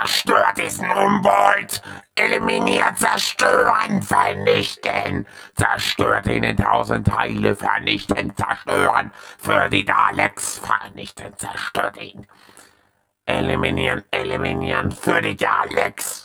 Zerstört diesen Rumbold! Eliminiert, zerstören, vernichten! Zerstört ihn in tausend Teile, vernichten, zerstören! Für die Daleks, vernichten, zerstört ihn! Eliminieren, eliminieren, für die Daleks!